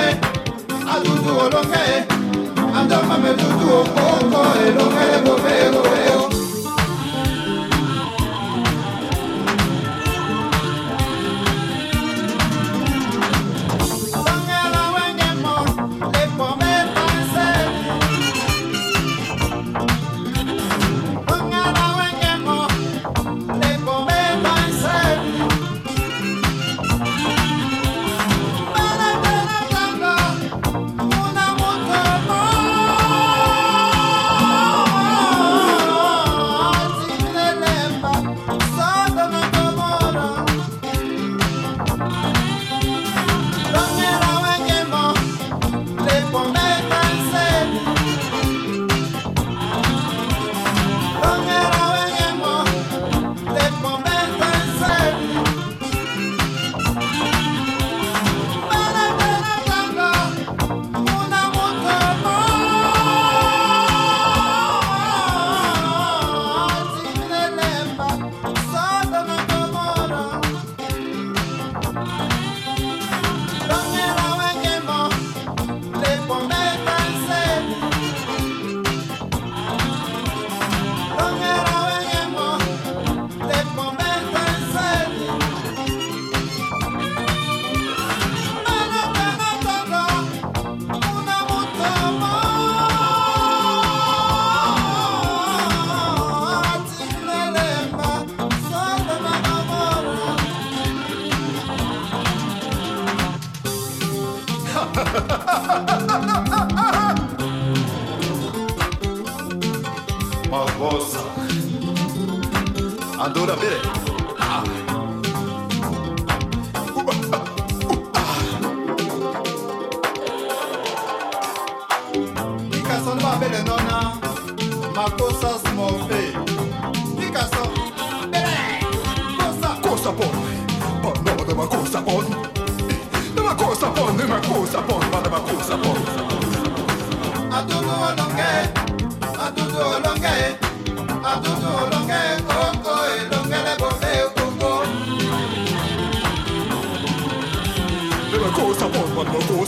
elonge adudu olonge andama do okoko elonge bobe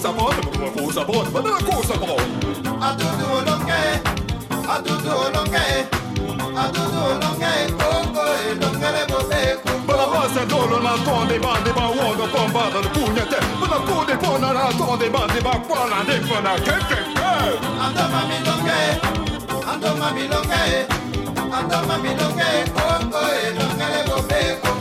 força bota, uma força bota, mas não força bota. A tudo não quer, a tudo não quer, a tudo não quer, coco e não quer boter. Bala você dono na tonde bande ba wodo combada no punhete, para pude pona na tonde bande ba quala de fana que que que. Anda mami não quer, anda mami não quer, anda mami não quer, coco e não quer boter.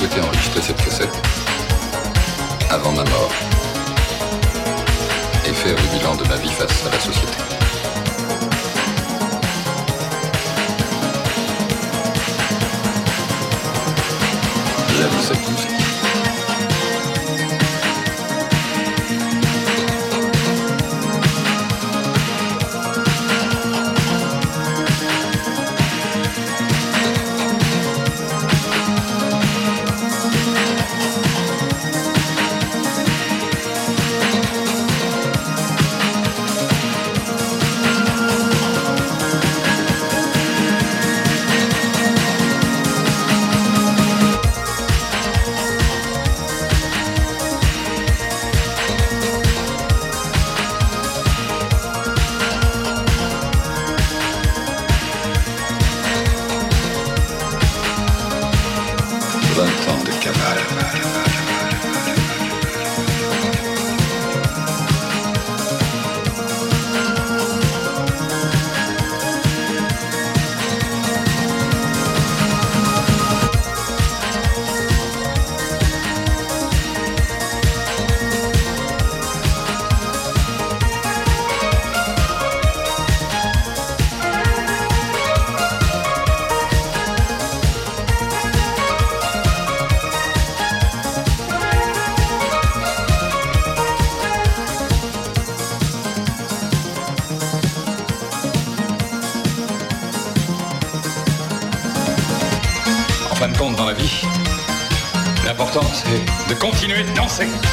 Je souhaité enregistrer cette cassette avant ma mort et faire le bilan de ma vie face à la société. Classic.